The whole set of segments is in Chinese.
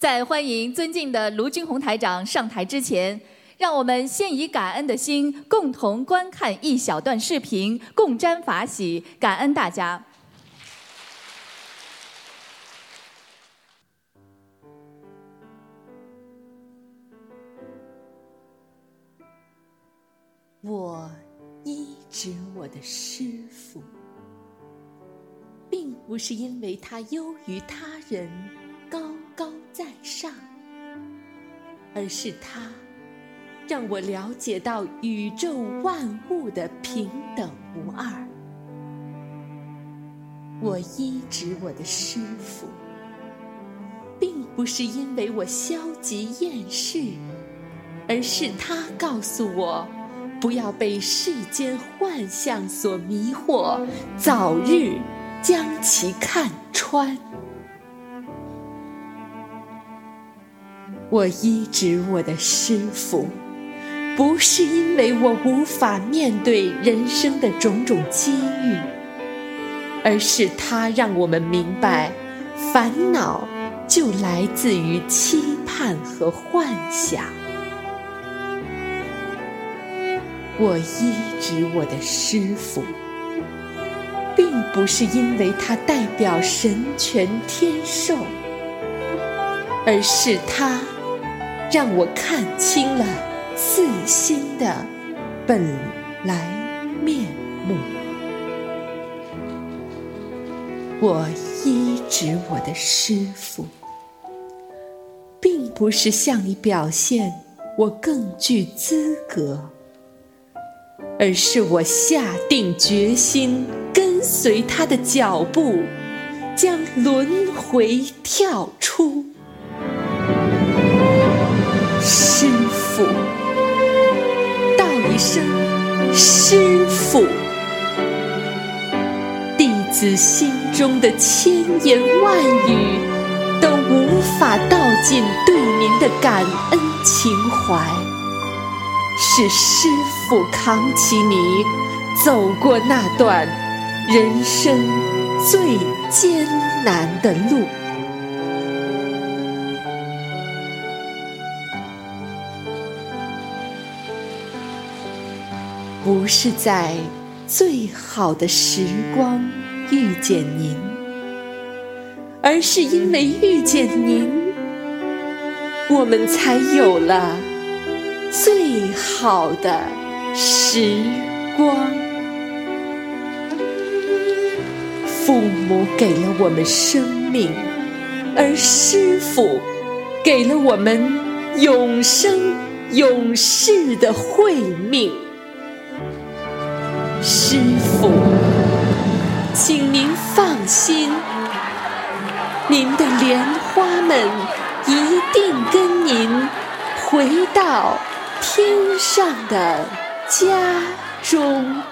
在欢迎尊敬的卢军宏台长上台之前，让我们先以感恩的心，共同观看一小段视频，共沾法喜，感恩大家。我医治我的师傅，并不是因为他优于他人、高在上，而是他让我了解到宇宙万物的平等无二。我医治我的师傅，并不是因为我消极厌世，而是他告诉我。不要被世间幻象所迷惑，早日将其看穿。我医治我的师傅，不是因为我无法面对人生的种种机遇，而是他让我们明白，烦恼就来自于期盼和幻想。我医治我的师傅，并不是因为他代表神权天授，而是他让我看清了自心的本来面目。我医治我的师傅，并不是向你表现我更具资格。而是我下定决心跟随他的脚步，将轮回跳出。师傅，道一声师傅，弟子心中的千言万语都无法道尽对您的感恩情怀。是师傅扛起你走过那段人生最艰难的路，不是在最好的时光遇见您，而是因为遇见您，我们才有了。最好的时光，父母给了我们生命，而师傅给了我们永生永世的慧命。师傅，请您放心，您的莲花们一定跟您回到。天上的家中。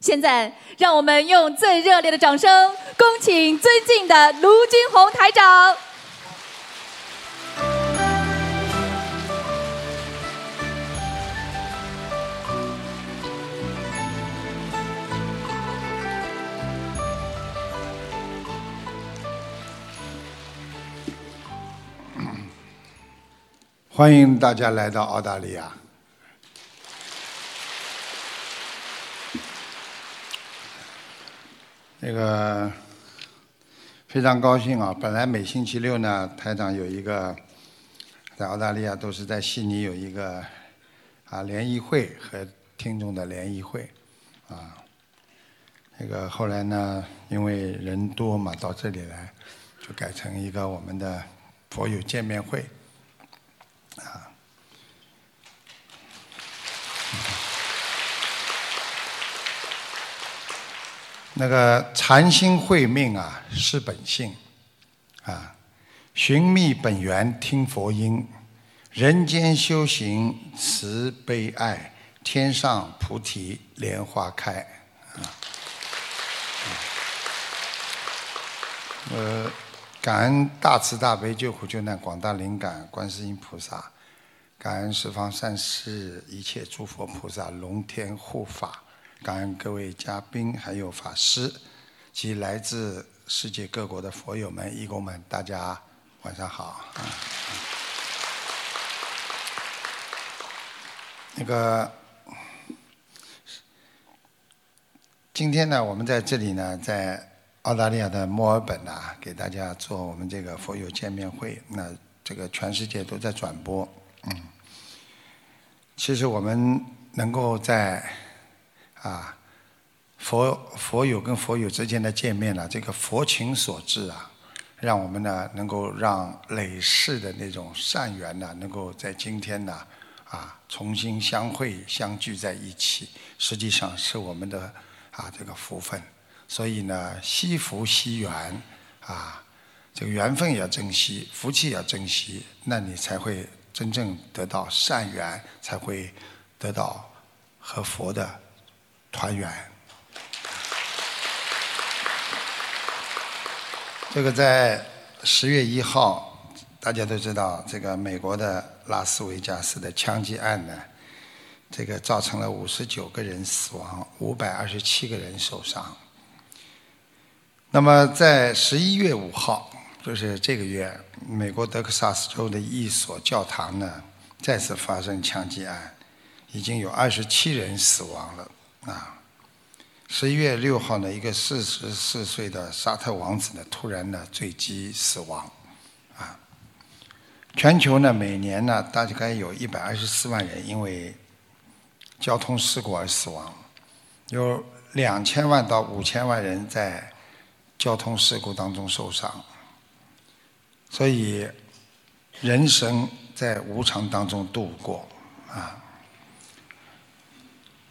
现在，让我们用最热烈的掌声，恭请尊敬的卢军宏台长。欢迎大家来到澳大利亚。那个非常高兴啊！本来每星期六呢，台长有一个在澳大利亚都是在悉尼有一个啊联谊会和听众的联谊会啊。那个后来呢，因为人多嘛，到这里来就改成一个我们的佛友见面会。那个禅心慧命啊，是本性啊，寻觅本源，听佛音，人间修行慈悲爱，天上菩提莲花开啊。呃。感恩大慈大悲救苦救难广大灵感观世音菩萨，感恩十方善士一切诸佛菩萨龙天护法，感恩各位嘉宾还有法师。及来自世界各国的佛友们、义工们，大家晚上好啊。那个，今天呢，我们在这里呢，在澳大利亚的墨尔本呢，给大家做我们这个佛友见面会。那这个全世界都在转播，嗯。其实我们能够在啊佛佛友跟佛友之间的见面呢，这个佛情所致啊，让我们呢能够让累世的那种善缘呢，能够在今天呢。啊，重新相会相聚在一起，实际上是我们的啊这个福分。所以呢，惜福惜缘啊，这个缘分也要珍惜，福气也要珍惜，那你才会真正得到善缘，才会得到和佛的团圆。这个在十月一号。大家都知道，这个美国的拉斯维加斯的枪击案呢，这个造成了五十九个人死亡，五百二十七个人受伤。那么在十一月五号，就是这个月，美国德克萨斯州的一所教堂呢，再次发生枪击案，已经有二十七人死亡了。啊，十一月六号呢，一个四十四岁的沙特王子呢，突然呢坠机死亡。啊全球呢，每年呢，大概有一百二十四万人因为交通事故而死亡，有两千万到五千万人在交通事故当中受伤。所以，人生在无常当中度过啊。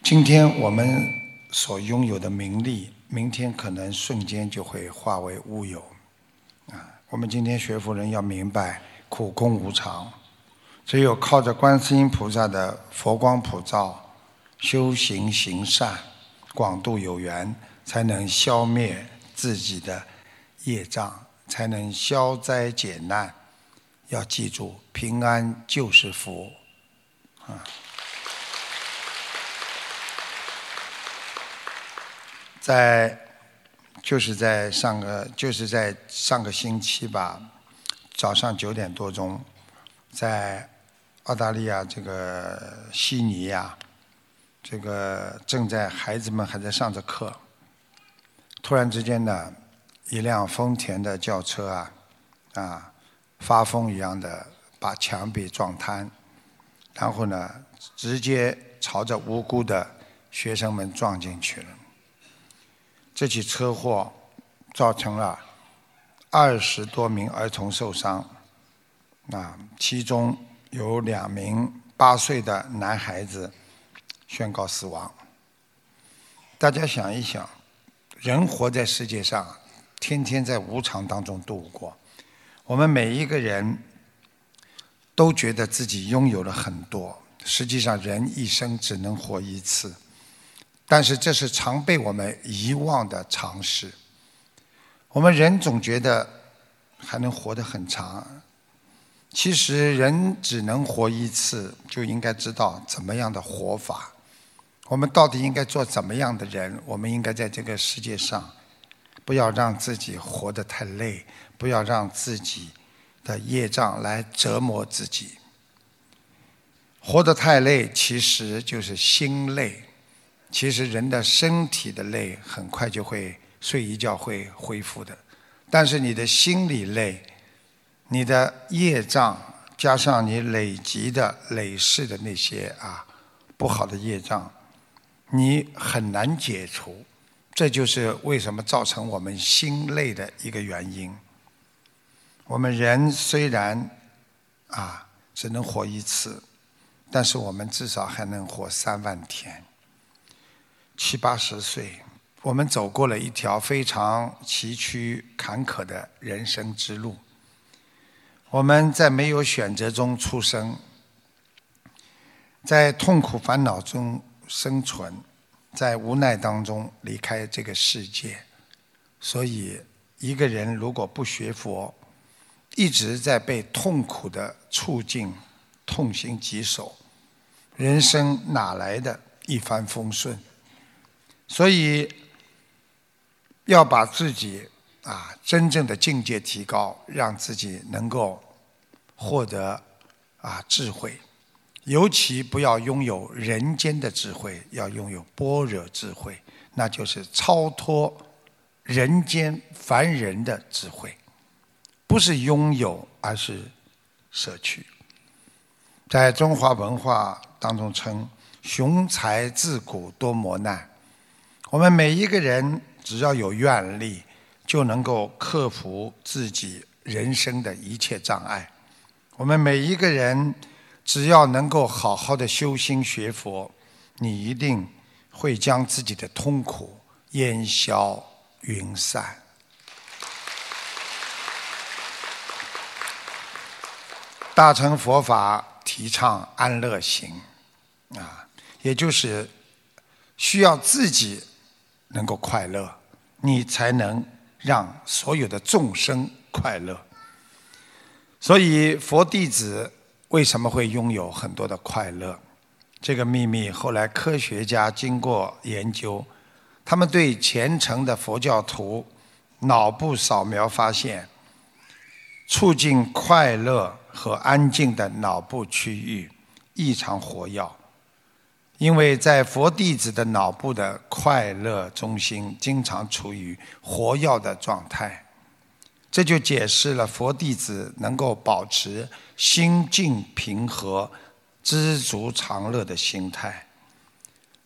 今天我们所拥有的名利，明天可能瞬间就会化为乌有啊。我们今天学佛人要明白。苦空无常，只有靠着观世音菩萨的佛光普照，修行行善，广度有缘，才能消灭自己的业障，才能消灾解难。要记住，平安就是福，啊！在，就是在上个，就是在上个星期吧。早上九点多钟，在澳大利亚这个悉尼呀，这个正在孩子们还在上着课，突然之间呢，一辆丰田的轿车啊，啊，发疯一样的把墙壁撞瘫，然后呢，直接朝着无辜的学生们撞进去了。这起车祸造成了。二十多名儿童受伤，啊，其中有两名八岁的男孩子宣告死亡。大家想一想，人活在世界上，天天在无常当中度过。我们每一个人都觉得自己拥有了很多，实际上人一生只能活一次，但是这是常被我们遗忘的常识。我们人总觉得还能活得很长，其实人只能活一次，就应该知道怎么样的活法。我们到底应该做怎么样的人？我们应该在这个世界上，不要让自己活得太累，不要让自己的业障来折磨自己。活得太累，其实就是心累。其实人的身体的累，很快就会。睡一觉会恢复的，但是你的心理累，你的业障加上你累积的累世的那些啊不好的业障，你很难解除。这就是为什么造成我们心累的一个原因。我们人虽然啊只能活一次，但是我们至少还能活三万天，七八十岁。我们走过了一条非常崎岖坎坷的人生之路。我们在没有选择中出生，在痛苦烦恼中生存，在无奈当中离开这个世界。所以，一个人如果不学佛，一直在被痛苦的处境痛心疾首，人生哪来的一帆风顺？所以。要把自己啊真正的境界提高，让自己能够获得啊智慧。尤其不要拥有人间的智慧，要拥有般若智慧，那就是超脱人间凡人的智慧，不是拥有，而是舍去。在中华文化当中称“雄才自古多磨难”，我们每一个人只要有愿力，就能够克服自己人生的一切障碍。我们每一个人。只要能够好好的修心学佛，你一定会将自己的痛苦烟消云散。大乘佛法提倡安乐行，啊，也就是需要自己能够快乐，你才能让所有的众生快乐。所以佛弟子。为什么会拥有很多的快乐？这个秘密后来科学家经过研究，他们对虔诚的佛教徒脑部扫描发现，促进快乐和安静的脑部区域异常活跃，因为在佛弟子的脑部的快乐中心经常处于活跃的状态。这就解释了佛弟子能够保持心静平和、知足常乐的心态。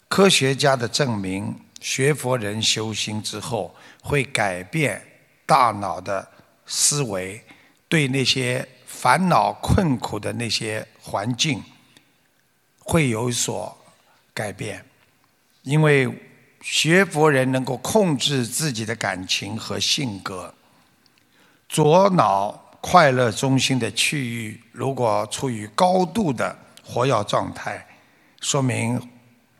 科学家的证明，学佛人修心之后，会改变大脑的思维，对那些烦恼困苦的那些环境会有所改变，因为学佛人能够控制自己的感情和性格。左脑快乐中心的区域如果处于高度的活跃状态，说明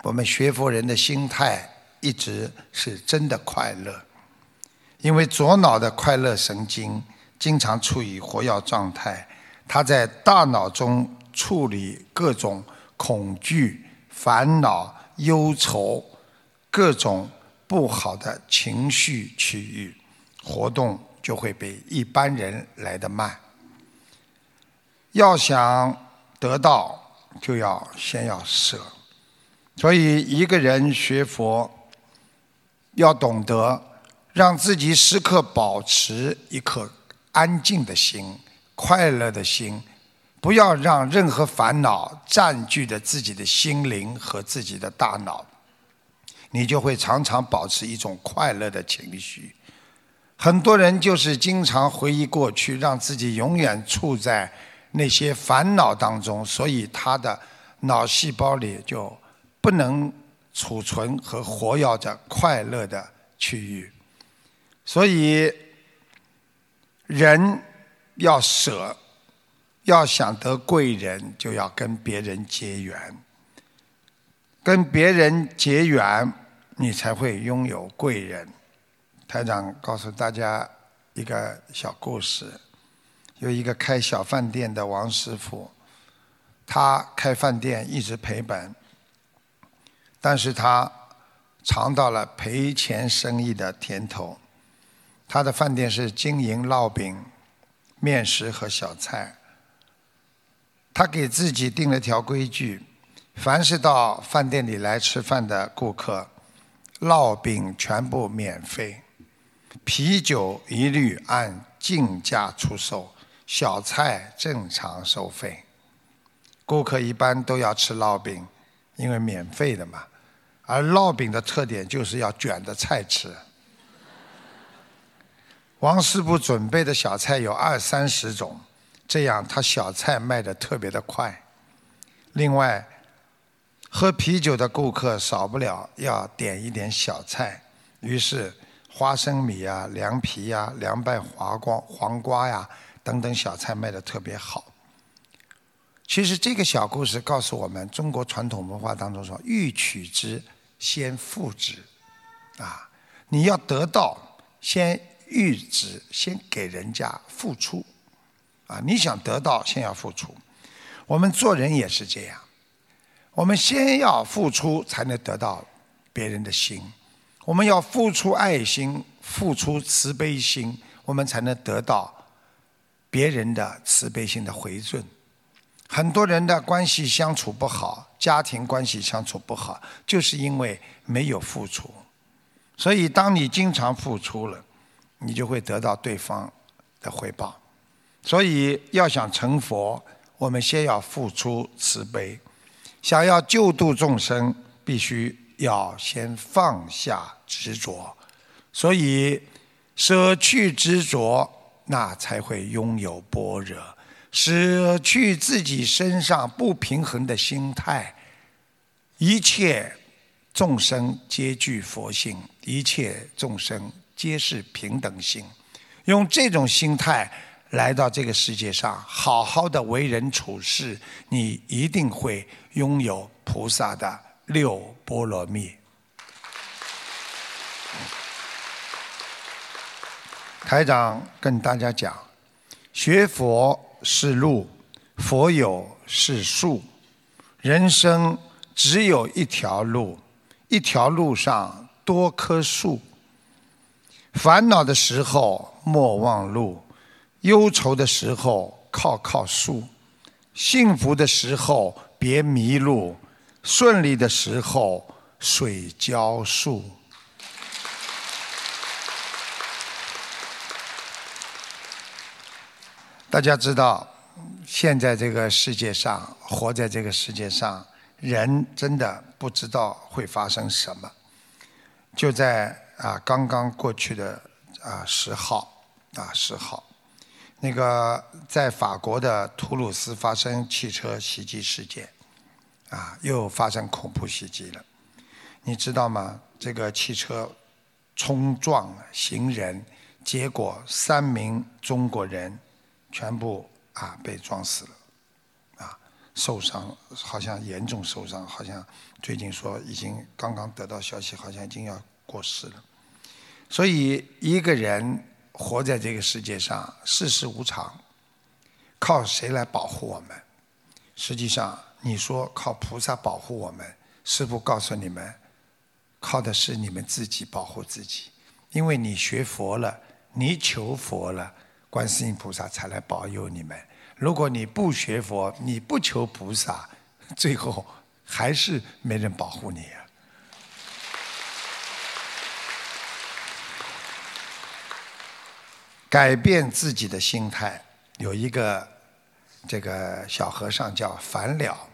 我们学佛人的心态一直是真的快乐。因为左脑的快乐神经经常处于活跃状态，它在大脑中处理各种恐惧、烦恼、忧愁、各种不好的情绪区域活动。就会比一般人来得慢。要想得到，就要先要舍。所以，一个人学佛，要懂得让自己时刻保持一颗安静的心、快乐的心，不要让任何烦恼占据着自己的心灵和自己的大脑，你就会常常保持一种快乐的情绪。很多人就是经常回忆过去，让自己永远处在那些烦恼当中，所以他的脑细胞里就不能储存和活跃着快乐的区域。所以，人要舍，要想得贵人，就要跟别人结缘，跟别人结缘，你才会拥有贵人。台长告诉大家一个小故事：有一个开小饭店的王师傅，他开饭店一直赔本，但是他尝到了赔钱生意的甜头。他的饭店是经营烙饼、面食和小菜。他给自己定了条规矩：凡是到饭店里来吃饭的顾客，烙饼全部免费。啤酒一律按进价出售，小菜正常收费。顾客一般都要吃烙饼，因为免费的嘛。而烙饼的特点就是要卷着菜吃。王师傅准备的小菜有二三十种，这样他小菜卖的特别的快。另外，喝啤酒的顾客少不了要点一点小菜，于是。花生米呀、凉皮呀、凉拌黄瓜、黄瓜呀等等小菜卖的特别好。其实这个小故事告诉我们，中国传统文化当中说“欲取之，先付之”，啊，你要得到，先欲之，先给人家付出，啊，你想得到，先要付出。我们做人也是这样，我们先要付出，才能得到别人的心。我们要付出爱心，付出慈悲心，我们才能得到别人的慈悲心的回赠。很多人的关系相处不好，家庭关系相处不好，就是因为没有付出。所以，当你经常付出了，你就会得到对方的回报。所以，要想成佛，我们先要付出慈悲；想要救度众生，必须要先放下执着。所以，舍去执着，那才会拥有般若；舍去自己身上不平衡的心态，一切众生皆具佛性，一切众生皆是平等性。用这种心态。来到这个世界上，好好的为人处事，你一定会拥有菩萨的六波罗蜜。台长跟大家讲，学佛是路，佛有是树，人生只有一条路，一条路上多棵树。烦恼的时候莫忘路。忧愁的时候靠靠树，幸福的时候别迷路，顺利的时候水浇树。大家知道，现在这个世界上，活在这个世界上，人真的不知道会发生什么。就在啊，刚刚过去的啊十号啊十号。那个在法国的图鲁斯发生汽车袭击事件，啊，又发生恐怖袭击了。你知道吗？这个汽车冲撞行人，结果三名中国人全部啊被撞死了，啊，受伤好像严重受伤，好像最近说已经刚刚得到消息，好像已经要过世了。所以一个人。活在这个世界上，世事无常，靠谁来保护我们？实际上，你说靠菩萨保护我们，师父告诉你们，靠的是你们自己保护自己。因为你学佛了，你求佛了，观世音菩萨才来保佑你们。如果你不学佛，你不求菩萨，最后还是没人保护你。改变自己的心态，有一个这个小和尚叫烦了，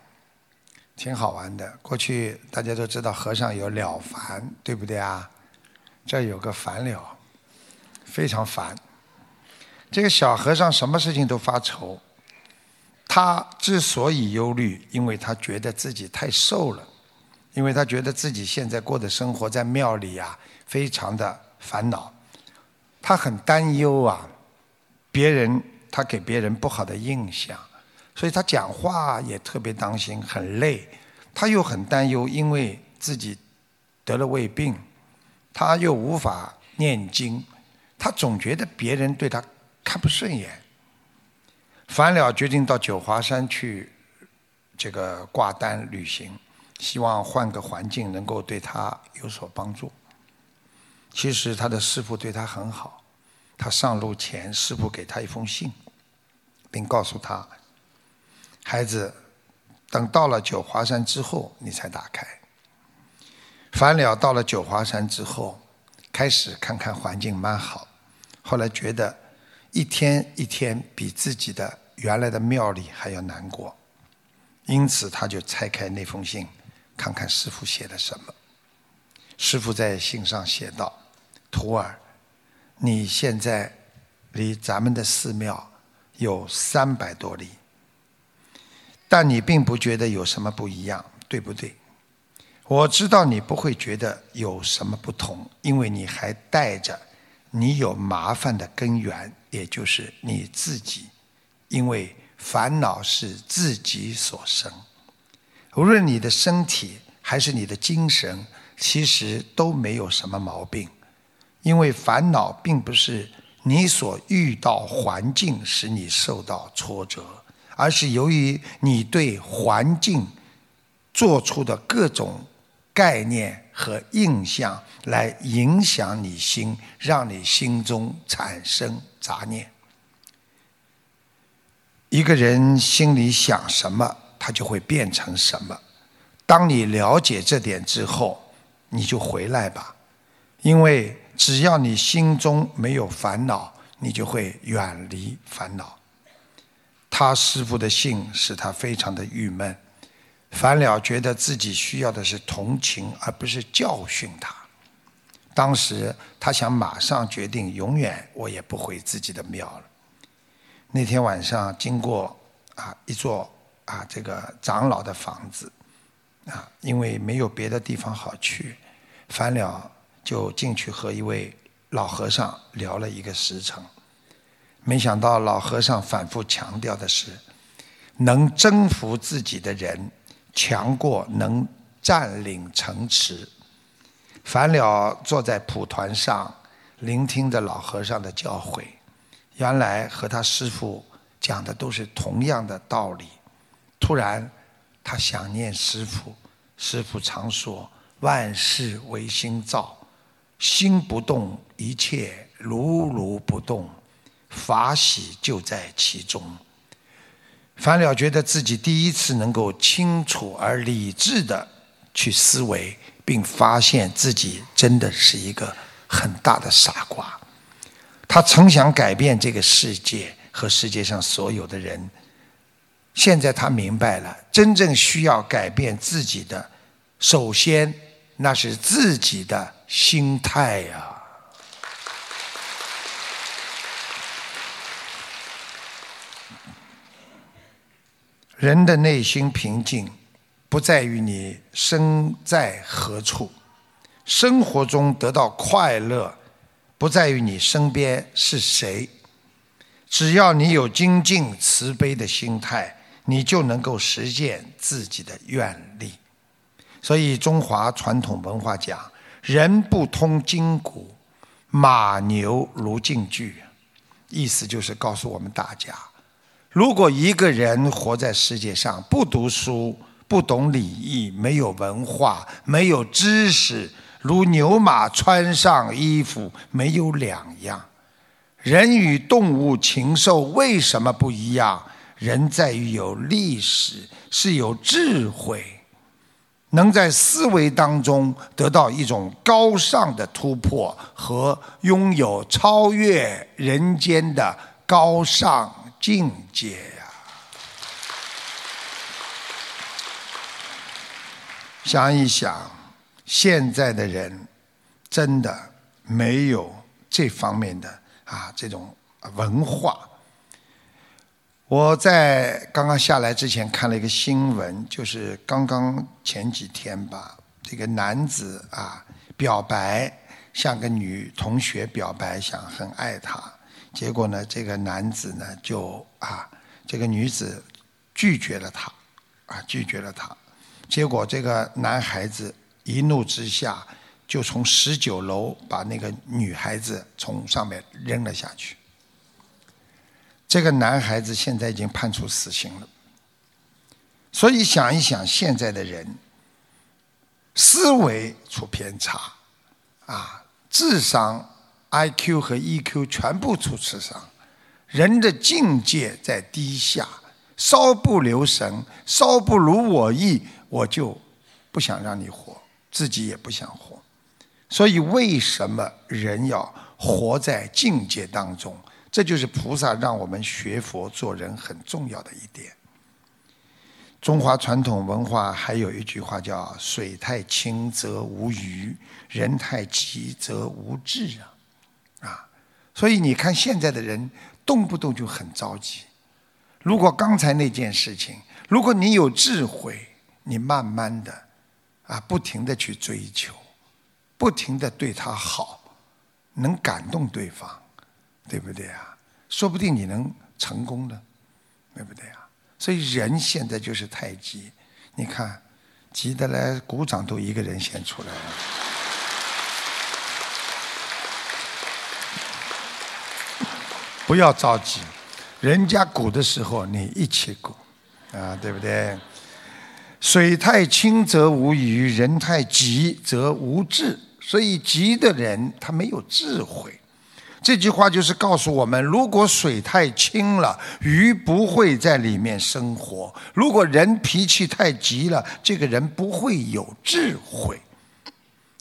挺好玩的。过去大家都知道和尚有了凡，对不对啊？这有个烦了，非常烦。这个小和尚什么事情都发愁。他之所以忧虑，因为他觉得自己太瘦了，因为他觉得自己现在过的生活在庙里呀，非常的烦恼。他很担忧啊，别人他给别人不好的印象，所以他讲话也特别当心，很累。他又很担忧，因为自己得了胃病，他又无法念经，他总觉得别人对他看不顺眼。烦了决定到九华山去这个挂单旅行，希望换个环境能够对他有所帮助。其实他的师傅对他很好，他上路前，师傅给他一封信，并告诉他：“孩子，等到了九华山之后，你才打开。”烦了到了九华山之后，开始看看环境蛮好，后来觉得一天一天比自己的原来的庙里还要难过，因此他就拆开那封信，看看师傅写的什么。师傅在信上写道。徒儿，你现在离咱们的寺庙有三百多里，但你并不觉得有什么不一样，对不对？我知道你不会觉得有什么不同，因为你还带着你有麻烦的根源，也就是你自己，因为烦恼是自己所生。无论你的身体还是你的精神，其实都没有什么毛病。因为烦恼并不是你所遇到环境使你受到挫折，而是由于你对环境做出的各种概念和印象来影响你心，让你心中产生杂念。一个人心里想什么，他就会变成什么。当你了解这点之后，你就回来吧，因为只要你心中没有烦恼，你就会远离烦恼。他师傅的信使他非常的郁闷，樊了觉得自己需要的是同情，而不是教训他。当时他想马上决定，永远我也不回自己的庙了。那天晚上经过啊一座啊这个长老的房子，啊因为没有别的地方好去，樊了就进去和一位老和尚聊了一个时辰。没想到老和尚反复强调的是，能征服自己的人，强过能占领城池。樊了坐在蒲团上，聆听着老和尚的教诲。原来和他师父讲的都是同样的道理。突然，他想念师父。师父常说：“万事唯心造，心不动，一切如如不动，法喜就在其中。”樊了觉得自己第一次能够清楚而理智的去思维，并发现自己真的是一个很大的傻瓜。他曾想改变这个世界和世界上所有的人，现在他明白了，真正需要改变自己的，首先那是自己的心态呀。人的内心平静，不在于你身在何处，生活中得到快乐。不在于你身边是谁，只要你有精进慈悲的心态，你就能够实现自己的愿力。所以中华传统文化讲：“人不通筋骨，马牛如进具。”意思就是告诉我们大家，如果一个人活在世界上不读书、不懂礼义、没有文化、没有知识，如牛马穿上衣服没有两样，人与动物禽兽为什么不一样？人在于有历史，是有智慧，能在思维当中得到一种高尚的突破和拥有超越人间的高尚境界呀！想一想。现在的人真的没有这方面的啊这种文化。我在刚刚下来之前看了一个新闻，就是刚刚前几天吧，这个男子啊表白向个女同学表白，想很爱她，结果呢这个男子呢就啊这个女子拒绝了他，啊拒绝了他，结果这个男孩子。一怒之下，就从十九楼把那个女孩子从上面扔了下去。这个男孩子现在已经判处死刑了。所以想一想，现在的人思维出偏差，啊，智商、IQ 和 EQ 全部出智商，人的境界在低下，稍不留神，稍不如我意，我就不想让你活。自己也不想活，所以为什么人要活在境界当中？这就是菩萨让我们学佛做人很重要的一点。中华传统文化还有一句话叫“水太清则无鱼，人太急则无智”啊，啊，所以你看现在的人动不动就很着急。如果刚才那件事情，如果你有智慧，你慢慢的。啊，不停的去追求，不停的对他好，能感动对方，对不对啊？说不定你能成功的，对不对啊？所以人现在就是太急，你看，急得来鼓掌都一个人先出来了。不要着急，人家鼓的时候你一起鼓，啊，对不对？水太清则无鱼，人太急则无智。所以急的人他没有智慧。这句话就是告诉我们：如果水太清了，鱼不会在里面生活；如果人脾气太急了，这个人不会有智慧。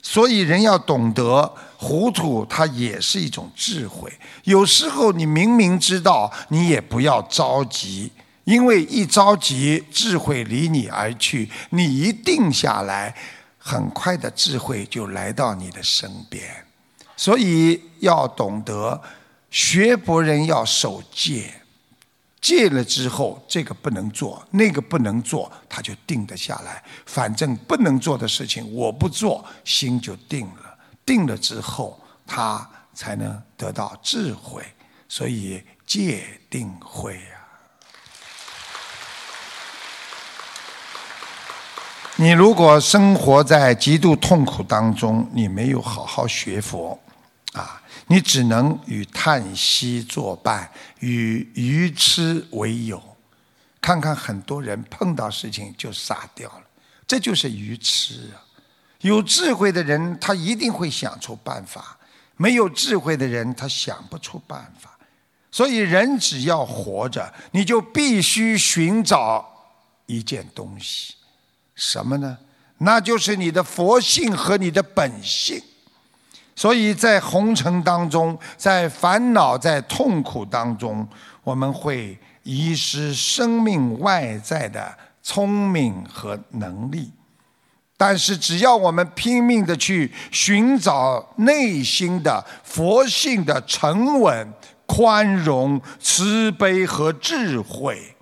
所以人要懂得糊涂，它也是一种智慧。有时候你明明知道，你也不要着急。因为一着急，智慧离你而去。你一定下来，很快的智慧就来到你的身边。所以要懂得，学佛人要守戒，戒了之后，这个不能做，那个不能做，他就定得下来。反正不能做的事情，我不做，心就定了。定了之后，他才能得到智慧。所以戒定慧啊。你如果生活在极度痛苦当中，你没有好好学佛，啊，你只能与叹息作伴，与愚痴为友。看看很多人碰到事情就傻掉了，这就是愚痴啊。有智慧的人，他一定会想出办法；没有智慧的人，他想不出办法。所以，人只要活着，你就必须寻找一件东西。什么呢？那就是你的佛性和你的本性。所以在红尘当中，在烦恼、在痛苦当中，我们会遗失生命外在的聪明和能力。但是，只要我们拼命的去寻找内心的佛性的沉稳、宽容、慈悲和智慧，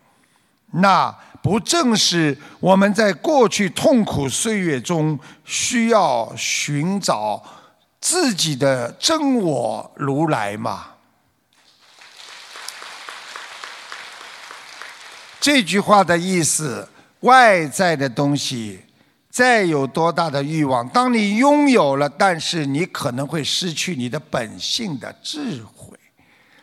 那。不正是我们在过去痛苦岁月中需要寻找自己的真我如来嘛？这句话的意思，外在的东西再有多大的欲望，当你拥有了，但是你可能会失去你的本性的智慧。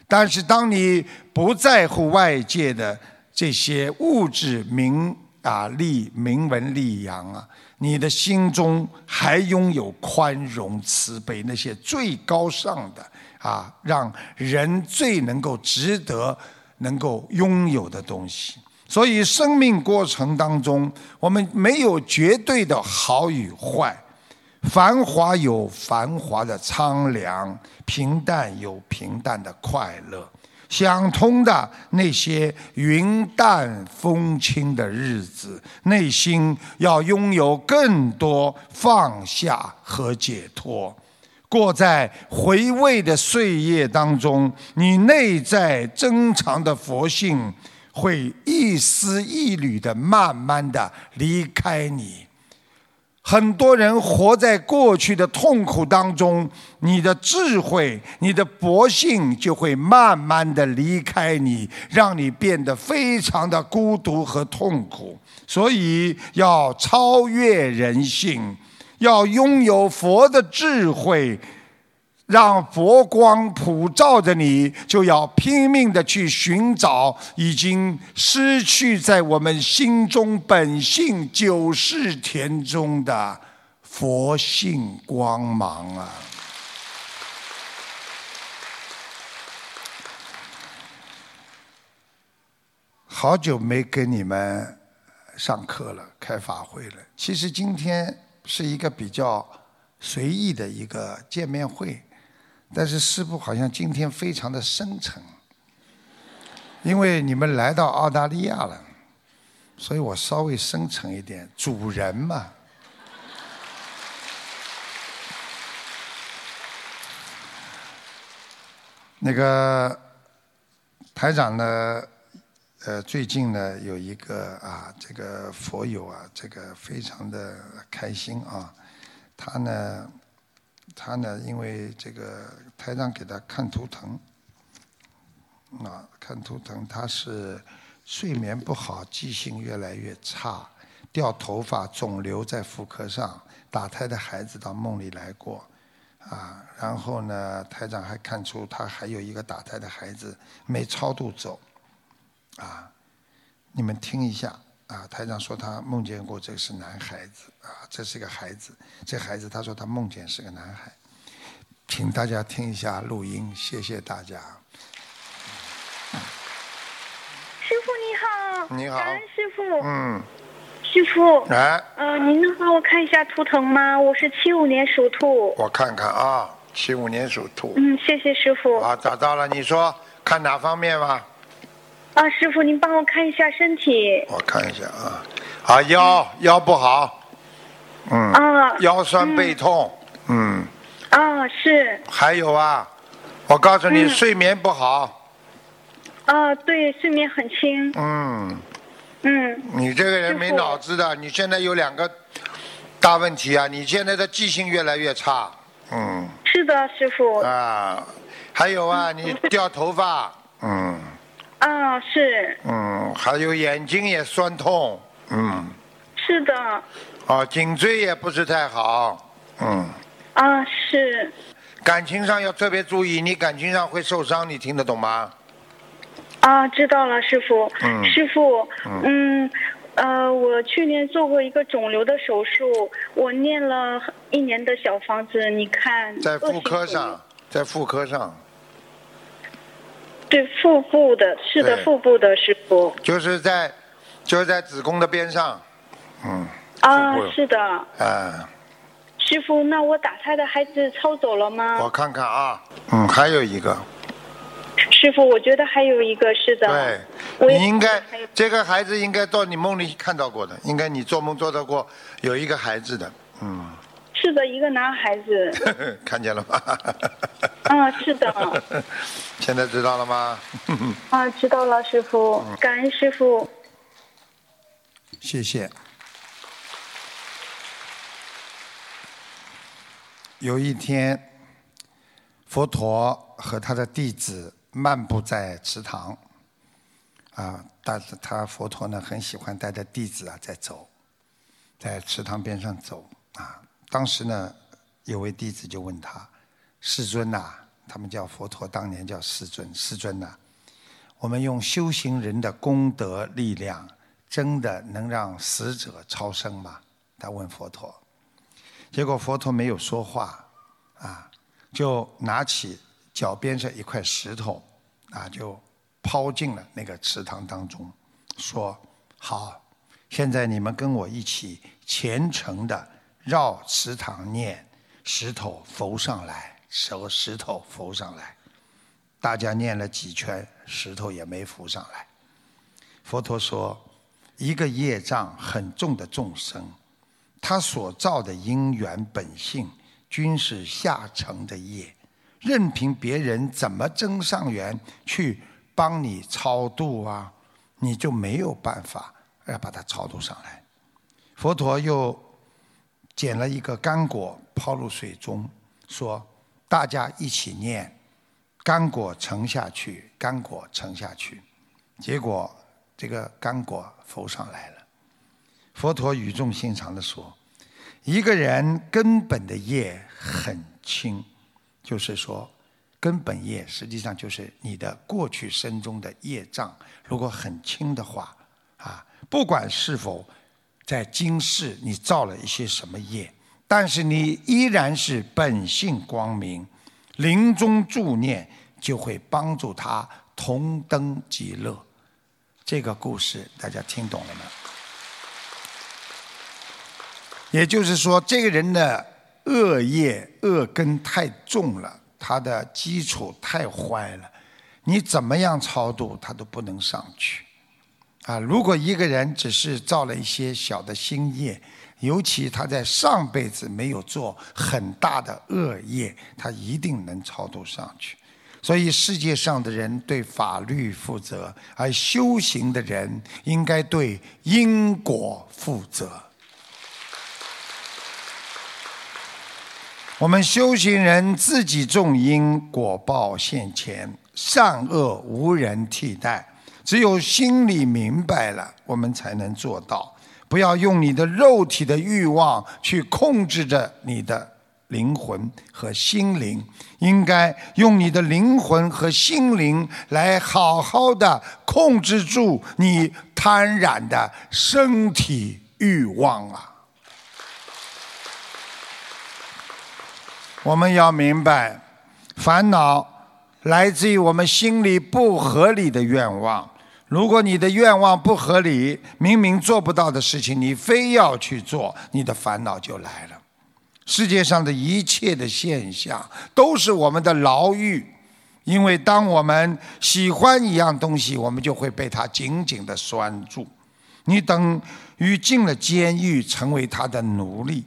但是当你不在乎外界的。这些物质名啊利名闻利养啊，你的心中还拥有宽容慈悲那些最高尚的啊，让人最能够值得能够拥有的东西。所以生命过程当中，我们没有绝对的好与坏，繁华有繁华的苍凉，平淡有平淡的快乐。想通的那些云淡风轻的日子，内心要拥有更多放下和解脱。过在回味的岁月当中，你内在珍藏的佛性会一丝一缕的慢慢的离开你。很多人活在过去的痛苦当中，你的智慧、你的博性就会慢慢的离开你，让你变得非常的孤独和痛苦。所以要超越人性，要拥有佛的智慧。让佛光普照着你，就要拼命的去寻找已经失去在我们心中本性九世田中的佛性光芒啊！好久没跟你们上课了，开法会了。其实今天是一个比较随意的一个见面会。但是师父好像今天非常的深沉，因为你们来到澳大利亚了，所以我稍微深沉一点。主人嘛，那个台长呢，呃，最近呢有一个啊，这个佛友啊，这个非常的开心啊，他呢。他呢，因为这个台长给他看图腾，啊，看图腾，他是睡眠不好，记性越来越差，掉头发，肿瘤在妇科上，打胎的孩子到梦里来过，啊，然后呢，台长还看出他还有一个打胎的孩子没超度走，啊，你们听一下，啊，台长说他梦见过这是男孩子啊，这是个孩子，这孩子他说他梦见是个男孩，请大家听一下录音，谢谢大家。师傅你好，你好感恩师傅，嗯，师傅，来，呃，您能帮我看一下图腾吗？我是七五年属兔，我看看啊，七五年属兔，嗯，谢谢师傅。啊，找到了，你说看哪方面吗？啊，师傅您帮我看一下身体。我看一下啊，啊腰腰不好，嗯，啊，腰酸背痛，嗯，啊是，还有啊，我告诉你，嗯睡眠不好，啊对，睡眠很轻，嗯，嗯，你这个人没脑子的，你现在有两个大问题啊，你现在的记性越来越差，嗯，是的，师傅。啊，还有啊，你掉头发，嗯啊是嗯，还有眼睛也酸痛，嗯，是的，啊，颈椎也不是太好，嗯。啊是，感情上要特别注意，你感情上会受伤，你听得懂吗？啊知道了，师傅。嗯师傅，嗯。呃，我去年做过一个肿瘤的手术，我念了一年的小房子，你看在妇科上，在妇科上，对腹部的，是的，腹部的师傅。就是在，就是在子宫的边上，嗯，啊，是的，啊，师傅，那我打胎的孩子抽走了吗？我？看看啊，嗯，还有一个，师傅，我觉得还有一个是的。对，你应该这个孩子应该到你梦里看到过的，应该你做梦做到过有一个孩子的，嗯，是的，一个男孩子。看见了吗？啊，是的。现在知道了吗？啊，知道了，师傅，感恩师傅。谢谢。有一天，佛陀和他的弟子漫步在池塘，啊，但是他佛陀呢很喜欢带着弟子啊在走，在池塘边上走啊。当时呢，有位弟子就问他：“世尊呐、他们叫佛陀，当年叫世尊，世尊呐、我们用修行人的功德力量，真的能让死者超生吗？他问佛陀。结果佛陀没有说话，啊，就拿起脚边上一块石头，啊，就抛进了那个池塘当中，说：“好，现在你们跟我一起虔诚的绕池塘念，石头浮上来，手石头浮上来。”大家念了几圈，石头也没浮上来。佛陀说，一个业障很重的众生，他所造的因缘本性均是下乘的业，任凭别人怎么增上缘去帮你超度啊，你就没有办法要把它超度上来。佛陀又捡了一个干果抛入水中，说：“大家一起念。”干果沉下去，干果沉下去，结果这个干果浮上来了。佛陀语重心长地说：“一个人根本的业很轻，就是说，根本业实际上就是你的过去生中的业障，如果很轻的话，啊，不管是否在今世你造了一些什么业，但是你依然是本性光明。”临终助念就会帮助他同登极乐。这个故事大家听懂了吗？也就是说，这个人的恶业恶根太重了，他的基础太坏了，你怎么样超度他都不能上去。啊，如果一个人只是造了一些小的新业，尤其他在上辈子没有做很大的恶业，他一定能超度上去。所以世界上的人对法律负责，而修行的人应该对因果负责。我们修行人自己种因，果报现前，善恶无人替代。只有心里明白了，我们才能做到。不要用你的肉体的欲望去控制着你的灵魂和心灵，应该用你的灵魂和心灵来好好的控制住你贪婪的身体欲望啊！我们要明白，烦恼来自于我们心里不合理的愿望。如果你的愿望不合理，明明做不到的事情，你非要去做，你的烦恼就来了。世界上的一切的现象都是我们的牢狱，因为当我们喜欢一样东西，我们就会被它紧紧的拴住。你等于进了监狱，成为他的奴隶，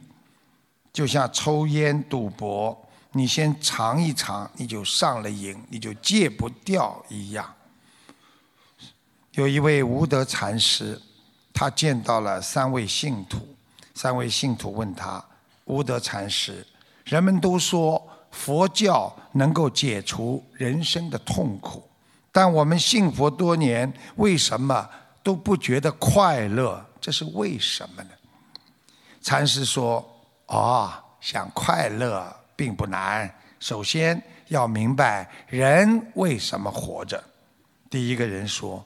就像抽烟、赌博，你先尝一尝，你就上了瘾，你就戒不掉一样。有一位无德禅师，他见到了三位信徒。三位信徒问他：“无德禅师，人们都说佛教能够解除人生的痛苦，但我们信佛多年，为什么都不觉得快乐？这是为什么呢？”禅师说：“哦，想快乐并不难，首先要明白人为什么活着。”第一个人说。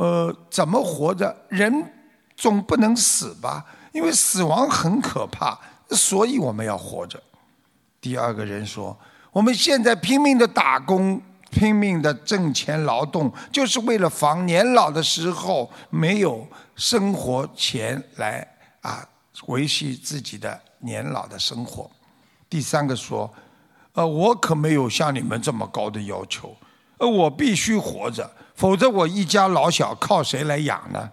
呃，怎么活着？人总不能死吧？因为死亡很可怕，所以我们要活着。第二个人说：“我们现在拼命的打工，拼命的挣钱劳动，就是为了防年老的时候没有生活钱来啊维系自己的年老的生活。”第三个说：“呃，我可没有像你们这么高的要求，呃，我必须活着。”否则我一家老小靠谁来养呢？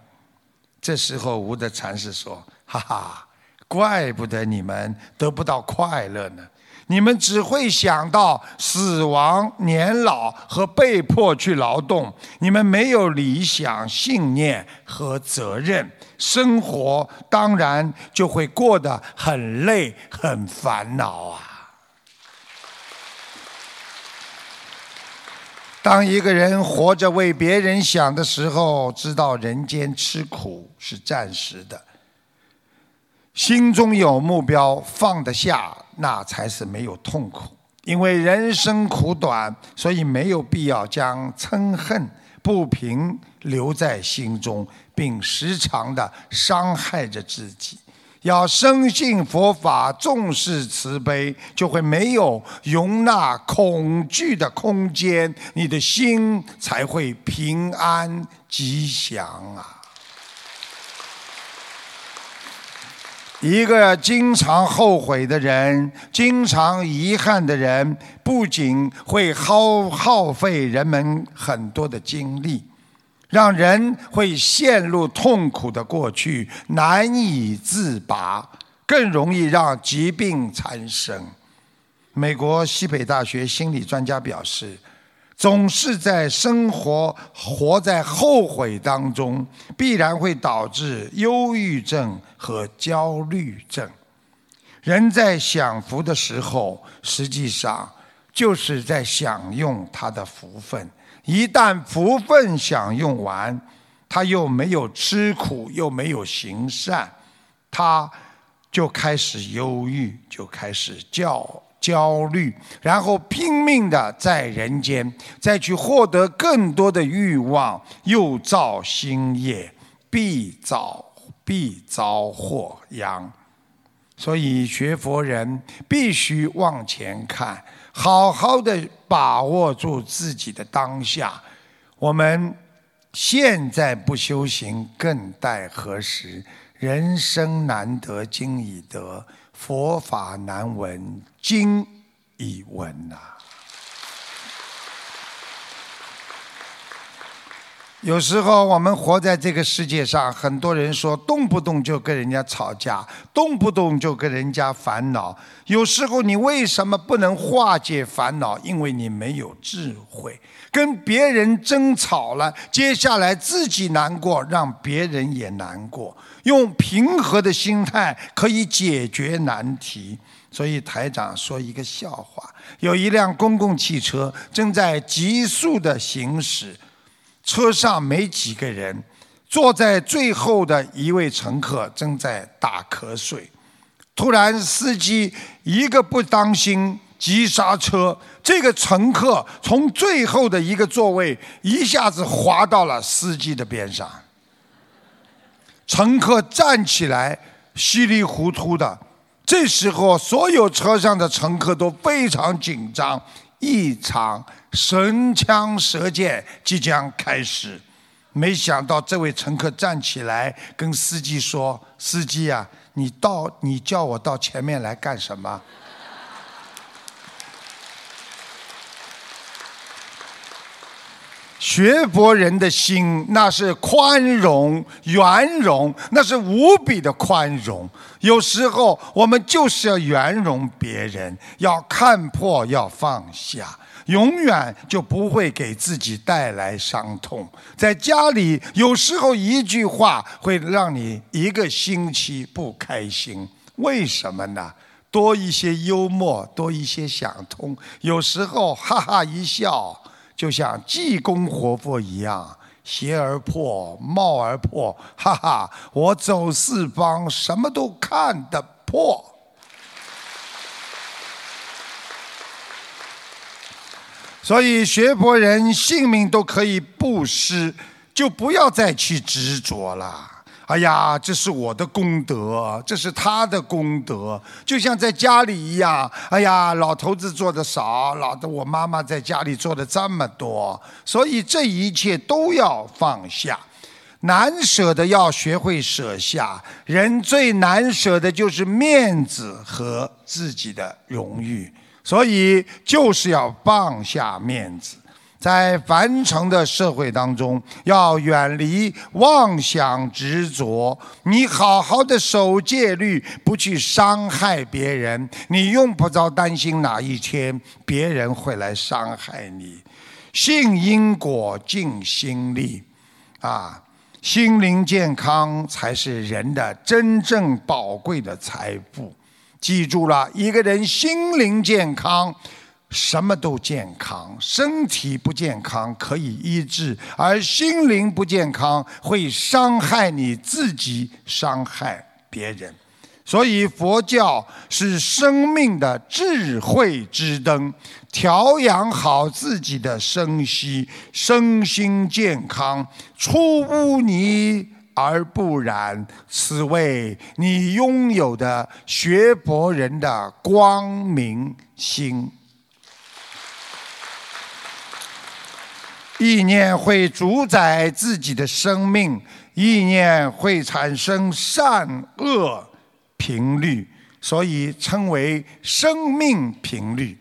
这时候无德禅师说：“哈哈，怪不得你们得不到快乐呢！你们只会想到死亡、年老和被迫去劳动，你们没有理想、信念和责任，生活当然就会过得很累、很烦恼啊！”当一个人活着为别人想的时候，知道人间吃苦是暂时的，心中有目标，放得下，那才是没有痛苦。因为人生苦短，所以没有必要将嗔恨、不平留在心中，并时常的伤害着自己。要深信佛法，重视慈悲，就会没有容纳恐惧的空间，你的心才会平安吉祥啊！一个经常后悔的人，经常遗憾的人，不仅会耗耗费人们很多的精力。让人会陷入痛苦的过去，难以自拔，更容易让疾病缠身。美国西北大学心理专家表示，总是在生活活在后悔当中，必然会导致忧郁症和焦虑症。人在享福的时候，实际上就是在享用他的福分。一旦福分享用完，他又没有吃苦，又没有行善，他就开始忧郁，就开始焦焦虑，然后拼命的在人间再去获得更多的欲望，又造新业，必遭必遭祸殃。所以学佛人必须往前看。好好的把握住自己的当下，我们现在不修行，更待何时？人生难得今已得，佛法难闻今已闻呐。有时候我们活在这个世界上，很多人说动不动就跟人家吵架，动不动就跟人家烦恼。有时候你为什么不能化解烦恼？因为你没有智慧。跟别人争吵了，接下来自己难过，让别人也难过。用平和的心态可以解决难题。所以台长说一个笑话：有一辆公共汽车正在急速的行驶。车上没几个人，坐在最后的一位乘客正在打瞌睡。突然司机一个不当心急刹车，这个乘客从最后的一个座位一下子滑到了司机的边上。乘客站起来，稀里糊涂的。这时候，所有车上的乘客都非常紧张，异常神枪射箭即将开始。没想到，这位乘客站起来跟司机说：“司机啊，你到你叫我到前面来干什么？” 学佛人的心，那是宽容、圆融，那是无比的宽容。有时候我们就是要圆融别人，要看破，要放下，永远就不会给自己带来伤痛。在家里，有时候一句话会让你一个星期不开心，为什么呢？多一些幽默，多一些想通，有时候哈哈一笑。就像济公活佛一样，邪而破，貌而破，哈哈！我走四方，什么都看得破。所以学佛人性命都可以布施，就不要再去执着了。哎呀，这是我的功德，这是他的功德，就像在家里一样。哎呀，老头子做的少，老的我妈妈在家里做的这么多，所以这一切都要放下。难舍的要学会舍下，人最难舍的就是面子和自己的荣誉，所以就是要放下面子。在凡尘的社会当中，要远离妄想执着。你好好的守戒律，不去伤害别人，你用不着担心哪一天别人会来伤害你。信因果，尽心力，啊，心灵健康才是人的真正宝贵的财富。记住了，一个人心灵健康。什么都健康，身体不健康可以医治，而心灵不健康会伤害你自己，伤害别人。所以佛教是生命的智慧之灯，调养好自己的生息，身心健康，出污泥而不染，此为你拥有的学佛人的光明心。意念会主宰自己的生命，意念会产生善恶频率，所以称为生命频率。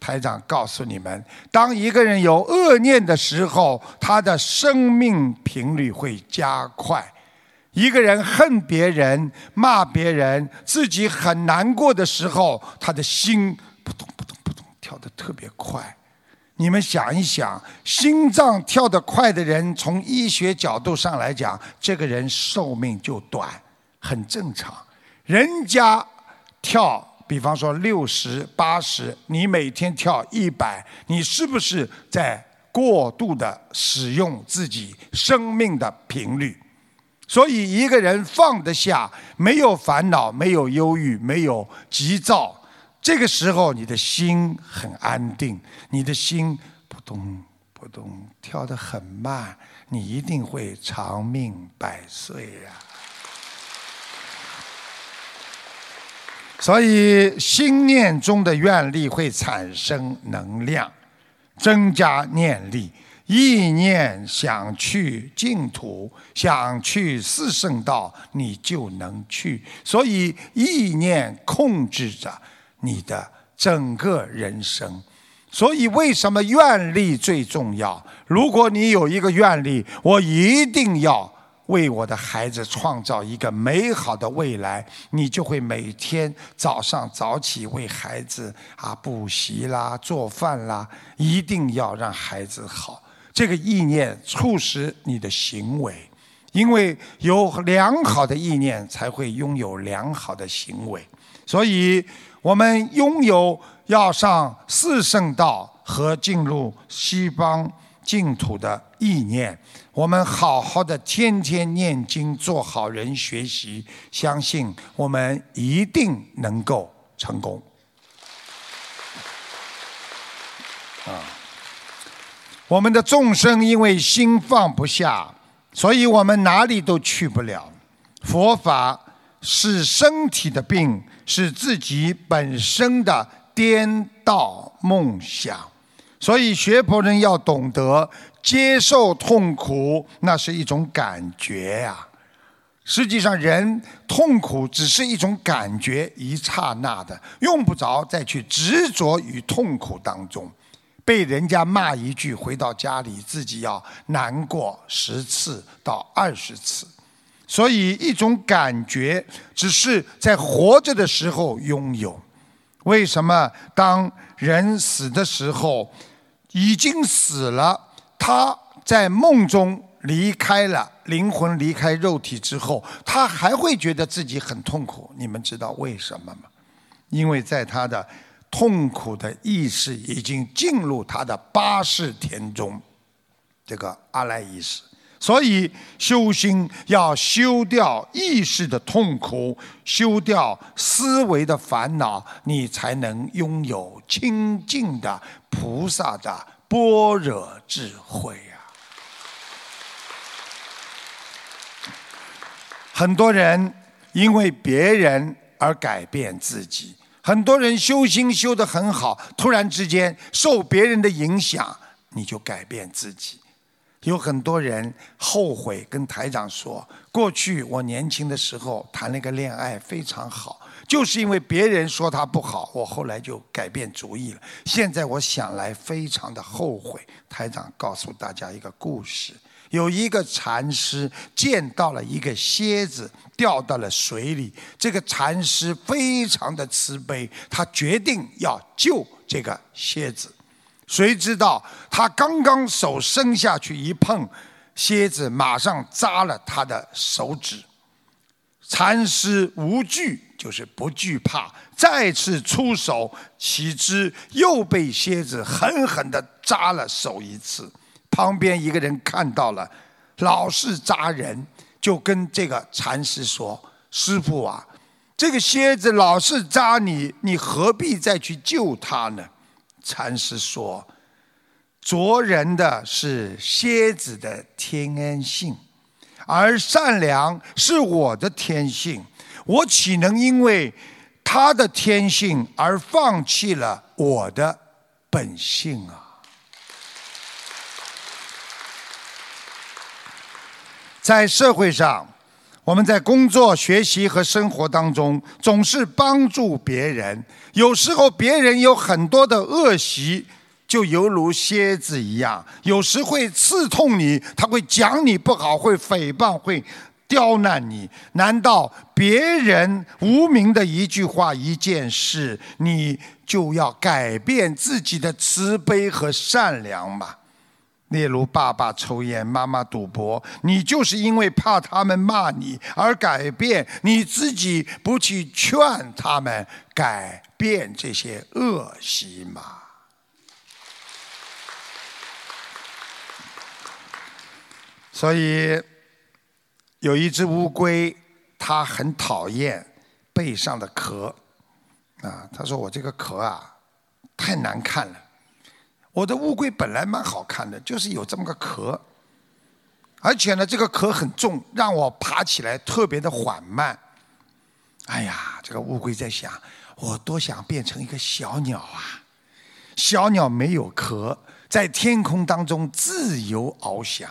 台长告诉你们，当一个人有恶念的时候，他的生命频率会加快。一个人恨别人、骂别人，自己很难过的时候，他的心扑通扑通扑通跳得特别快。你们想一想，心脏跳得快的人，从医学角度上来讲，这个人寿命就短，很正常。人家跳，比方说六十八十，你每天跳一百，你是不是在过度的使用自己生命的频率？所以，一个人放得下，没有烦恼，没有忧郁，没有急躁。这个时候，你的心很安定，你的心扑通扑通跳得很慢，你一定会长命百岁呀。所以，心念中的愿力会产生能量，增加念力。意念想去净土，想去四圣道，你就能去。所以，意念控制着。你的整个人生，所以为什么愿力最重要？如果你有一个愿力，我一定要为我的孩子创造一个美好的未来，你就会每天早上早起为孩子啊补习啦、做饭啦，一定要让孩子好。这个意念促使你的行为，因为有良好的意念，才会拥有良好的行为，所以。我们拥有要上四圣道和进入西方净土的意念，我们好好的天天念经，做好人学习，相信我们一定能够成功。啊，我们的众生因为心放不下，所以我们哪里都去不了。佛法是身体的病，是自己本身的颠倒梦想。所以学佛人要懂得接受痛苦，那是一种感觉呀。实际上，人痛苦只是一种感觉，一刹那的，用不着再去执着于痛苦当中。被人家骂一句，回到家里自己要难过十次到二十次。所以，一种感觉只是在活着的时候拥有。为什么当人死的时候，已经死了，他在梦中离开了灵魂，离开肉体之后，他还会觉得自己很痛苦？你们知道为什么吗？因为在他的痛苦的意识已经进入他的八世田中，这个阿赖意识。所以修心要修掉意识的痛苦，修掉思维的烦恼，你才能拥有清净的菩萨的般若智慧呀。很多人因为别人而改变自己，很多人修心修得很好，突然之间受别人的影响，你就改变自己。有很多人后悔跟台长说，过去我年轻的时候谈了个恋爱非常好，就是因为别人说他不好，我后来就改变主意了。现在我想来非常的后悔。台长告诉大家一个故事：有一个禅师见到了一个蝎子掉到了水里，这个禅师非常的慈悲，他决定要救这个蝎子。谁知道他刚刚手伸下去一碰，蝎子马上扎了他的手指。禅师无惧，就是不惧怕，再次出手，岂知又被蝎子狠狠地扎了手一次。旁边一个人看到了，老是扎人，就跟这个禅师说：“师傅啊，这个蝎子老是扎你，你何必再去救它呢？”禅师说：“啄人的是蝎子的天性，而善良是我的天性。我岂能因为他的天性而放弃了我的本性啊？”在社会上，我们在工作、学习和生活当中，总是帮助别人。有时候别人有很多的恶习，就犹如蝎子一样，有时会刺痛你，他会讲你不好，会诽谤，会刁难你。难道别人无名的一句话、一件事，你就要改变自己的慈悲和善良吗？例如，爸爸抽烟，妈妈赌博，你就是因为怕他们骂你而改变，你自己不去劝他们改变这些恶习吗？所以，有一只乌龟，它很讨厌背上的壳，啊，他说我这个壳啊，太难看了。我的乌龟本来蛮好看的，就是有这么个壳，而且呢，这个壳很重，让我爬起来特别的缓慢。哎呀，这个乌龟在想，我多想变成一个小鸟啊！小鸟没有壳，在天空当中自由翱翔。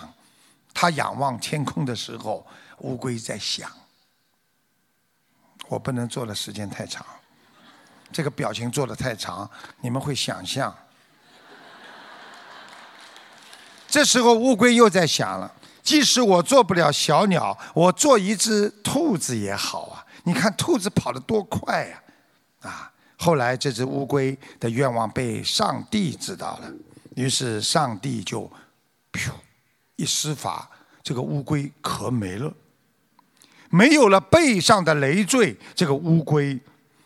它仰望天空的时候，乌龟在想：我不能做的时间太长，这个表情做的太长，你们会想象。这时候乌龟又在想了：即使我做不了小鸟，我做一只兔子也好啊！你看兔子跑得多快呀！啊，后来这只乌龟的愿望被上帝知道了，于是上帝就，噗，一施法，这个乌龟壳没了，没有了背上的累赘，这个乌龟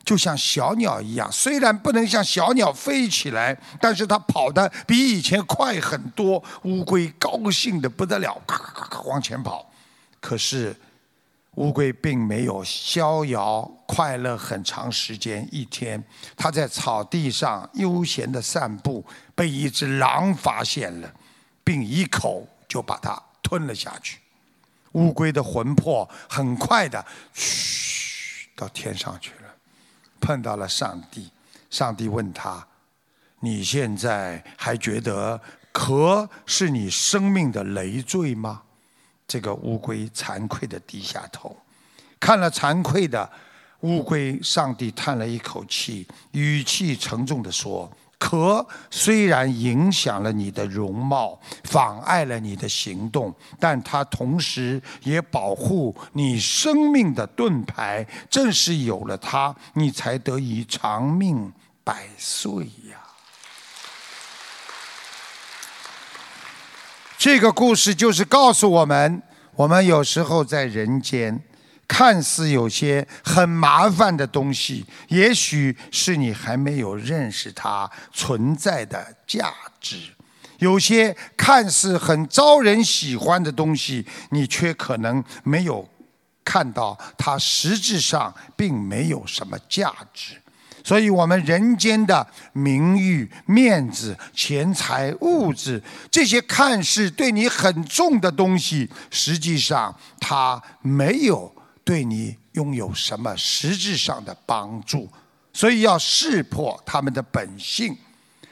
就像小鸟一样，虽然不能像小鸟飞起来，但是它跑得比以前快很多。乌龟高兴的不得了，咔咔咔咔往前跑。可是乌龟并没有逍遥快乐很长时间。一天，它在草地上悠闲的散步，被一只狼发现了，并一口就把它吞了下去。乌龟的魂魄很快的，嘘，到天上去了。碰到了上帝，上帝问他：“你现在还觉得壳是你生命的累赘吗？”这个乌龟惭愧的低下头，看了惭愧的乌龟，上帝叹了一口气，语气沉重的说。壳虽然影响了你的容貌，妨碍了你的行动，但它同时也保护你生命的盾牌。正是有了它，你才得以长命百岁呀！这个故事就是告诉我们：我们有时候在人间。看似有些很麻烦的东西，也许是你还没有认识它存在的价值；有些看似很招人喜欢的东西，你却可能没有看到它实质上并没有什么价值。所以，我们人间的名誉、面子、钱财、物质，这些看似对你很重的东西，实际上它没有。对你拥有什么实质上的帮助？所以要识破他们的本性。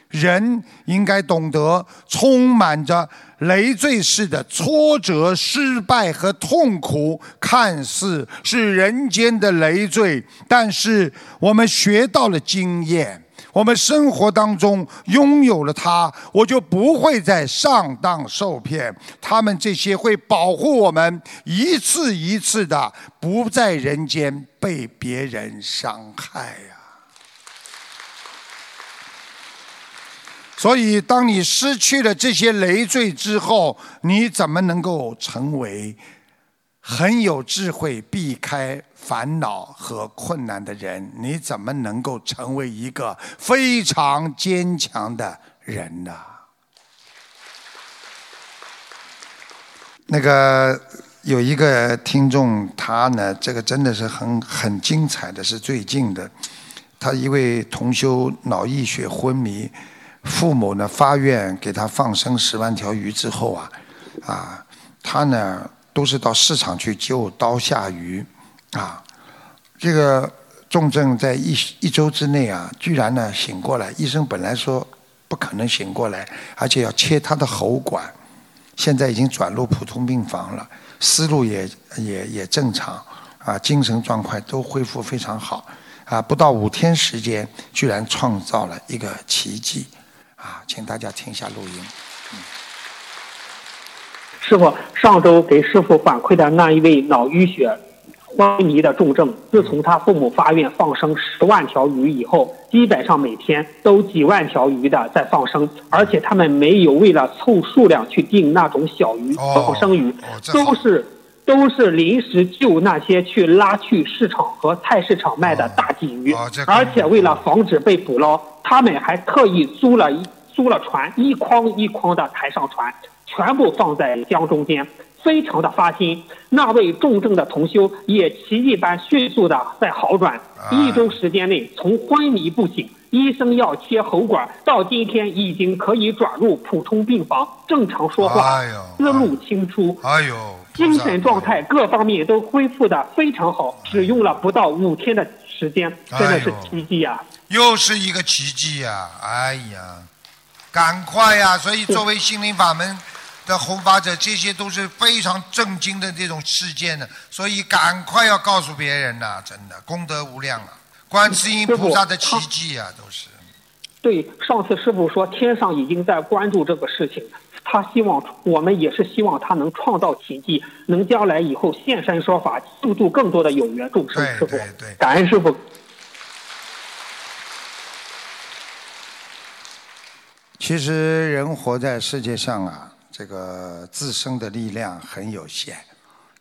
人应该懂得，充满着累赘式的挫折、失败和痛苦，看似是人间的累赘，但是我们学到了经验。我们生活当中拥有了它，我就不会再上当受骗。他们这些会保护我们一次一次的不在人间被别人伤害呀。所以，当你失去了这些累赘之后，你怎么能够成为很有智慧、避开？烦恼和困难的人，你怎么能够成为一个非常坚强的人呢？那个有一个听众，他呢，这个真的是很很精彩的是最近的，他一位同修脑溢血昏迷，父母呢发愿给他放生十万条鱼之后啊，啊，他呢都是到市场去救刀下鱼。啊，这个重症在一一周之内啊，居然呢醒过来。医生本来说不可能醒过来，而且要切他的喉管，现在已经转入普通病房了，思路也也也正常，啊，精神状况都恢复非常好，啊，不到五天时间，居然创造了一个奇迹，啊，请大家听一下录音。师傅，上周给师傅反馈的那一位脑淤血。昏迷的重症，自从他父母发愿放生十万条鱼以后，基本上每天都几万条鱼的在放生，而且他们没有为了凑数量去订那种小鱼放生鱼，都是都是临时救那些去拉去市场和菜市场卖的大鲫鱼，而且为了防止被捕捞，他们还特意租了一租了船，一筐一筐的抬上船，全部放在江中间。非常的发心，那位重症的同修也奇迹般迅速的在好转，一周时间内从昏迷不醒，医生要切喉管，到今天已经可以转入普通病房，正常说话，思路清楚，哎呦，精神状态各方面都恢复的非常好，只用了不到五天的时间，真的是奇迹呀！又是一个奇迹呀！哎呀，赶快呀！所以作为心灵法门。的弘法者，这些都是非常震惊的这种事件呢，所以赶快要告诉别人呐，真的功德无量啊！观世音菩萨的奇迹啊，都是。对，上次师傅说天上已经在关注这个事情，他希望我们也是希望他能创造奇迹，能将来以后现身说法，救助更多的有缘众生。师傅，感恩师傅。其实人活在世界上啊。这个自身的力量很有限，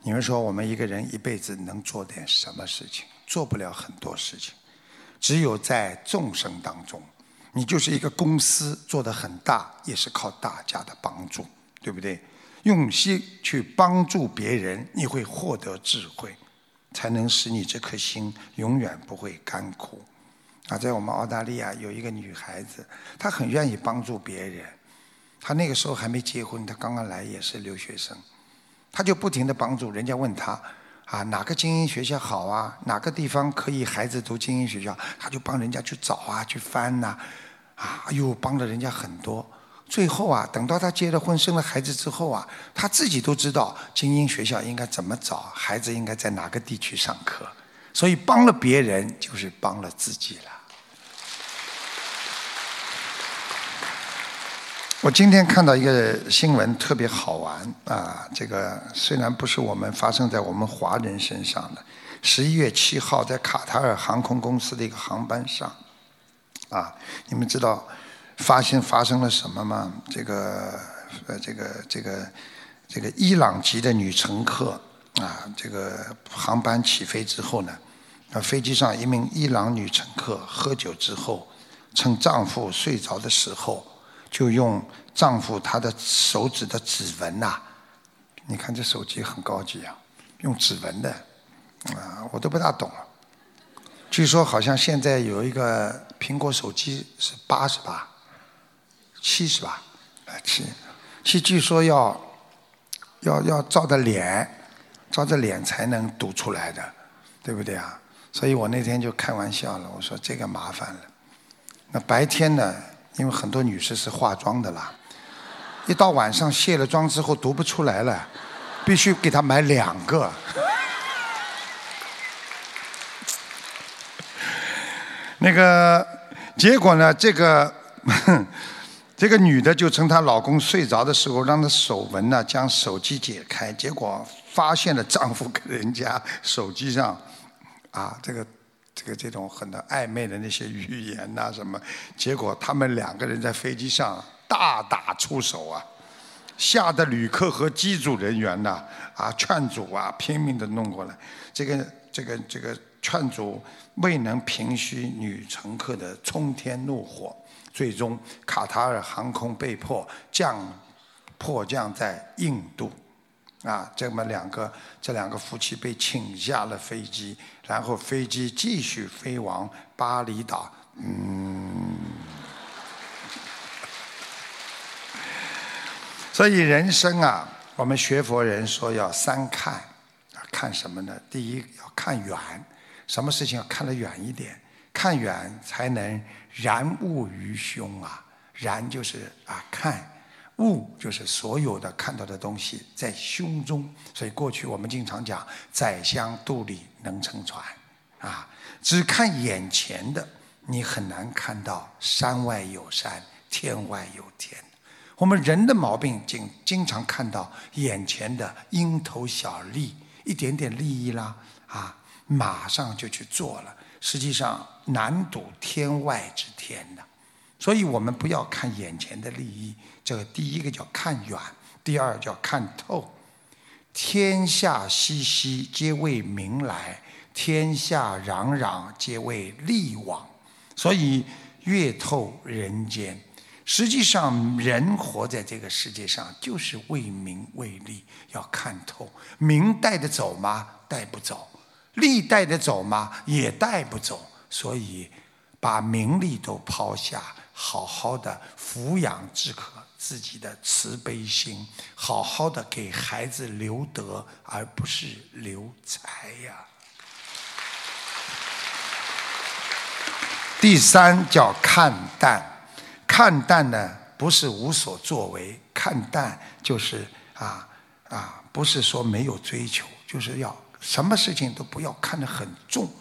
你们说我们一个人一辈子能做点什么事情？做不了很多事情。只有在众生当中，你就是一个公司做得很大，也是靠大家的帮助，对不对？用心去帮助别人，你会获得智慧，才能使你这颗心永远不会干枯。啊，在我们澳大利亚有一个女孩子，她很愿意帮助别人。他那个时候还没结婚，他刚刚来也是留学生，他就不停的帮助人家问他啊哪个精英学校好啊，哪个地方可以孩子读精英学校，他就帮人家去找啊去翻呐，啊哎呦帮了人家很多。最后啊，等到他结了婚生了孩子之后啊，他自己都知道精英学校应该怎么找，孩子应该在哪个地区上课，所以帮了别人就是帮了自己了。我今天看到一个新闻，特别好玩啊！这个虽然不是我们发生在我们华人身上的，十一月七号在卡塔尔航空公司的一个航班上，啊，你们知道发现发生了什么吗？这个呃，这个这个这个伊朗籍的女乘客啊，这个航班起飞之后呢，啊，飞机上一名伊朗女乘客喝酒之后，趁丈夫睡着的时候。就用丈夫他的手指的指纹呐，你看这手机很高级啊，用指纹的，啊，我都不大懂。据说好像现在有一个苹果手机是八十八、七十八，七，七据说要要要照着脸，照着脸才能读出来的，对不对啊？所以我那天就开玩笑了，我说这个麻烦了。那白天呢？因为很多女士是化妆的啦，一到晚上卸了妆之后读不出来了，必须给她买两个。那个结果呢？这个 这个女的就趁她老公睡着的时候，让她手纹呢将手机解开，结果发现了丈夫跟人家手机上啊这个。这个这种很多暧昧的那些语言呐，什么？结果他们两个人在飞机上大打出手啊，吓得旅客和机组人员呐啊劝阻啊，拼命的弄过来。这个这个这个劝阻未能平息女乘客的冲天怒火，最终卡塔尔航空被迫降迫降在印度。啊，这么两个，这两个夫妻被请下了飞机，然后飞机继续飞往巴厘岛。嗯，所以人生啊，我们学佛人说要三看，啊，看什么呢？第一要看远，什么事情要看得远一点，看远才能然物于胸啊，然就是啊看。物就是所有的看到的东西在胸中，所以过去我们经常讲“宰相肚里能撑船”，啊，只看眼前的，你很难看到山外有山，天外有天。我们人的毛病，经经常看到眼前的蝇头小利，一点点利益啦，啊，马上就去做了，实际上难睹天外之天的。所以我们不要看眼前的利益。这个第一个叫看远，第二叫看透。天下熙熙，皆为名来；天下攘攘，皆为利往。所以越透人间，实际上人活在这个世界上就是为名为利，要看透。名带得走吗？带不走。利带得走吗？也带不走。所以把名利都抛下，好好的抚养之可。自己的慈悲心，好好的给孩子留德，而不是留财呀。第三叫看淡，看淡呢不是无所作为，看淡就是啊啊，不是说没有追求，就是要什么事情都不要看得很重。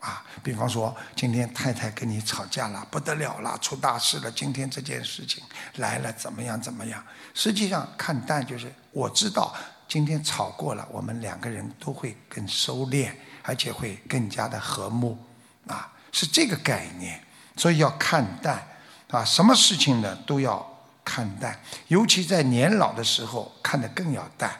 啊，比方说，今天太太跟你吵架了，不得了了，出大事了。今天这件事情来了，怎么样？怎么样？实际上看淡就是，我知道今天吵过了，我们两个人都会更收敛，而且会更加的和睦，啊，是这个概念。所以要看淡，啊，什么事情呢都要看淡，尤其在年老的时候看得更要淡。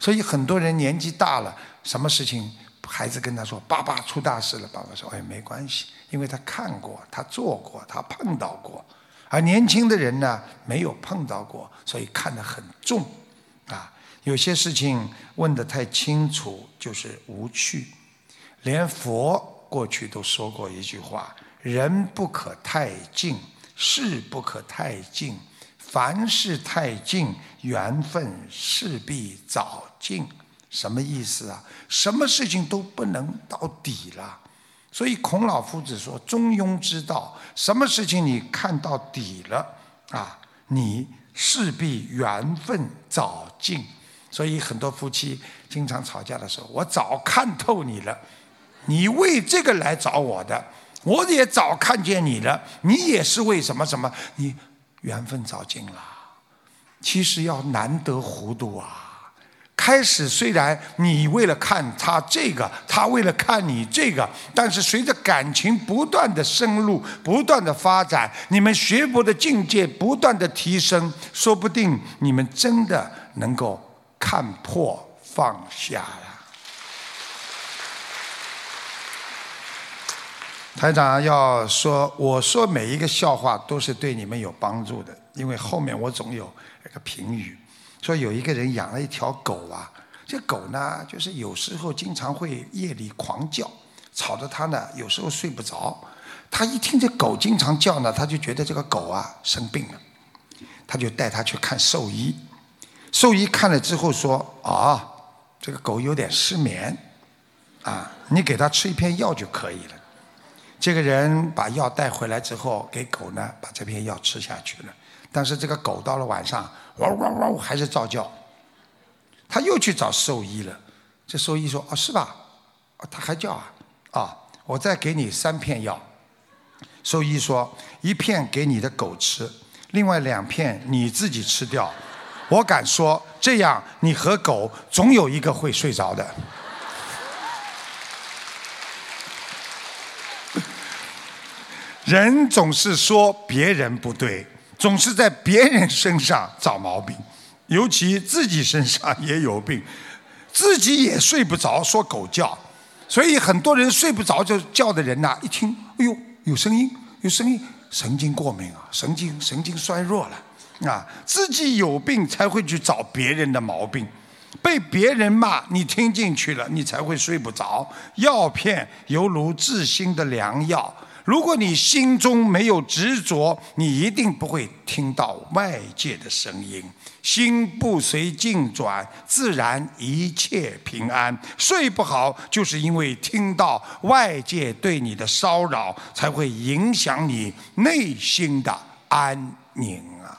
所以很多人年纪大了，什么事情？孩子跟他说：“爸爸出大事了。”爸爸说：“哎，没关系，因为他看过，他做过，他碰到过。而年轻的人呢，没有碰到过，所以看得很重。啊，有些事情问得太清楚就是无趣。连佛过去都说过一句话：人不可太近，事不可太近。凡事太近，缘分势必早尽。什么意思啊？什么事情都不能到底了。所以孔老夫子说：“中庸之道，什么事情你看到底了啊，你势必缘分早尽。”所以很多夫妻经常吵架的时候，我早看透你了，你为这个来找我的，我也早看见你了，你也是为什么什么？你缘分早尽了。其实要难得糊涂啊。开始虽然你为了看他这个，他为了看你这个，但是随着感情不断的深入、不断的发展，你们学佛的境界不断的提升，说不定你们真的能够看破放下了。台长要说，我说每一个笑话都是对你们有帮助的，因为后面我总有一个评语。说有一个人养了一条狗啊，这狗呢，就是有时候经常会夜里狂叫，吵得他呢有时候睡不着。他一听这狗经常叫呢，他就觉得这个狗啊生病了，他就带他去看兽医。兽医看了之后说：“啊，这个狗有点失眠，啊，你给它吃一片药就可以了。”这个人把药带回来之后，给狗呢把这片药吃下去了。但是这个狗到了晚上，汪汪汪还是照叫。他又去找兽医了，这兽医说：“哦，是吧？他还叫啊？啊，我再给你三片药。”兽医说：“一片给你的狗吃，另外两片你自己吃掉。我敢说，这样你和狗总有一个会睡着的。”人总是说别人不对。总是在别人身上找毛病，尤其自己身上也有病，自己也睡不着，说狗叫，所以很多人睡不着就叫的人呐，一听，哎呦，有声音，有声音，神经过敏啊，神经神经衰弱了，啊，自己有病才会去找别人的毛病，被别人骂，你听进去了，你才会睡不着。药片犹如治心的良药。如果你心中没有执着，你一定不会听到外界的声音。心不随境转，自然一切平安。睡不好，就是因为听到外界对你的骚扰，才会影响你内心的安宁啊。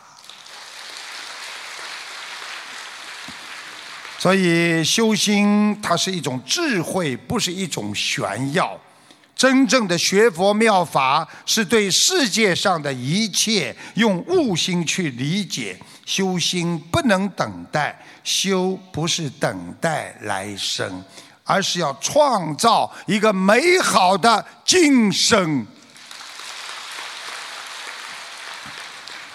所以修心，它是一种智慧，不是一种炫耀。真正的学佛妙法，是对世界上的一切用悟心去理解。修心不能等待，修不是等待来生，而是要创造一个美好的今生。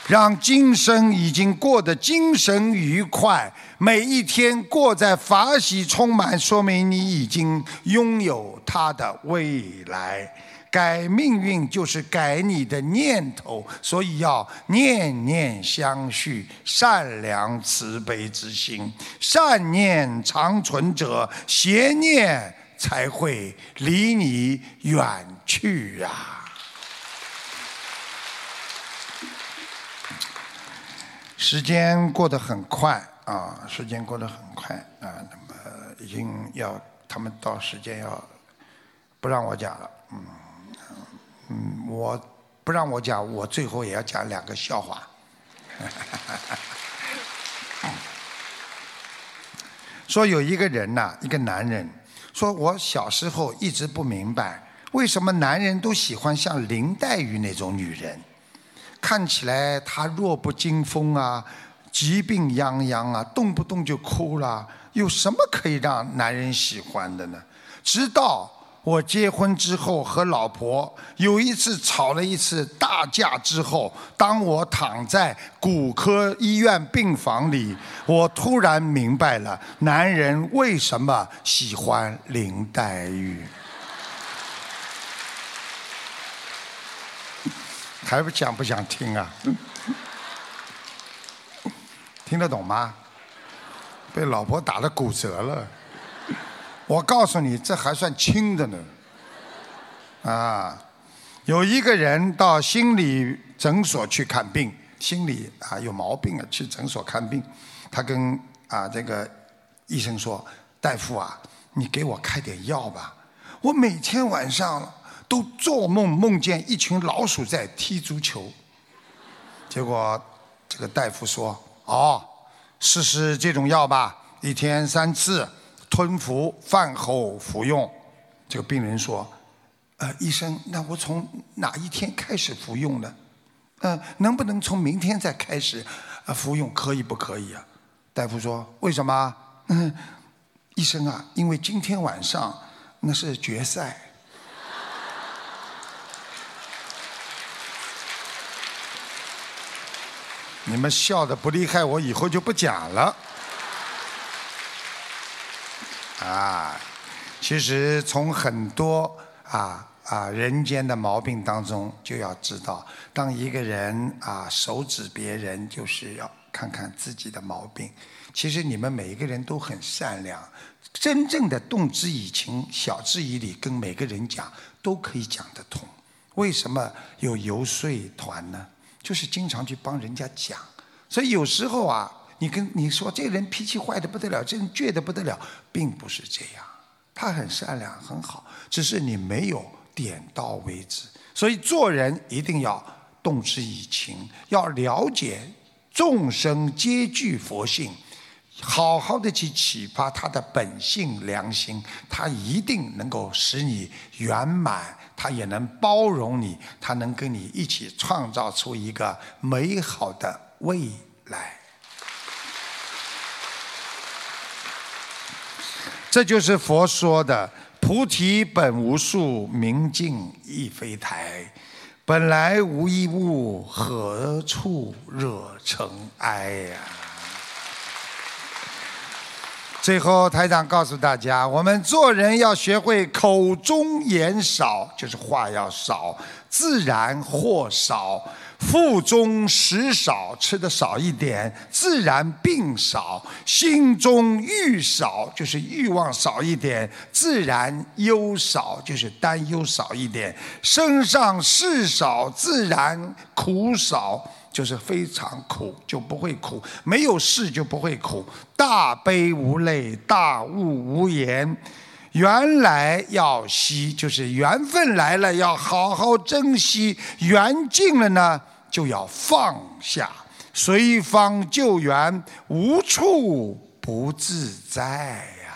让今生已经过得精神愉快，每一天过在法喜充满，说明你已经拥有他的未来。改命运就是改你的念头，所以要念念相续，善良慈悲之心，善念长存者，邪念才会离你远去啊。时间过得很快啊，时间过得很快啊，那么已经要他们到时间要不让我讲了，嗯嗯，我不让我讲，我最后也要讲两个笑话。说有一个人呐，一个男人，说我小时候一直不明白，为什么男人都喜欢像林黛玉那种女人。看起来他弱不禁风啊，疾病殃殃啊，动不动就哭了。有什么可以让男人喜欢的呢？直到我结婚之后和老婆有一次吵了一次大架之后，当我躺在骨科医院病房里，我突然明白了男人为什么喜欢林黛玉。还不想不想听啊？听得懂吗？被老婆打的骨折了。我告诉你，这还算轻的呢。啊，有一个人到心理诊所去看病，心理啊有毛病啊，去诊所看病，他跟啊这个医生说：“大夫啊，你给我开点药吧，我每天晚上都做梦梦见一群老鼠在踢足球。”结果这个大夫说：“哦，试试这种药吧，一天三次。”吞服，饭后服用。这个病人说：“呃，医生，那我从哪一天开始服用呢？嗯，能不能从明天再开始服用？可以不可以啊？”大夫说：“为什么？”嗯，医生啊，因为今天晚上那是决赛。你们笑的不厉害，我以后就不讲了。啊，其实从很多啊啊人间的毛病当中，就要知道，当一个人啊手指别人，就是要看看自己的毛病。其实你们每一个人都很善良，真正的动之以情，晓之以理，跟每个人讲都可以讲得通。为什么有游说团呢？就是经常去帮人家讲。所以有时候啊。你跟你说这人脾气坏的不得了，这人倔的不得了，并不是这样，他很善良很好，只是你没有点到为止。所以做人一定要动之以情，要了解众生皆具佛性，好好的去启发他的本性良心，他一定能够使你圆满，他也能包容你，他能跟你一起创造出一个美好的未来。这就是佛说的“菩提本无树，明镜亦非台，本来无一物，何处惹尘埃”呀。最后，台长告诉大家，我们做人要学会口中言少，就是话要少，自然祸少。腹中食少，吃的少一点，自然病少；心中欲少，就是欲望少一点，自然忧少，就是担忧少一点；身上事少，自然苦少，就是非常苦，就不会苦；没有事就不会苦。大悲无泪，大悟无言。缘来要惜，就是缘分来了，要好好珍惜；缘尽了呢？就要放下，随方救援，无处不自在呀。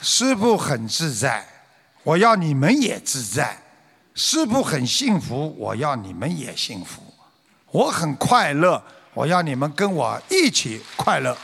师父很自在，我要你们也自在；师父很幸福，我要你们也幸福；我很快乐，我要你们跟我一起快乐。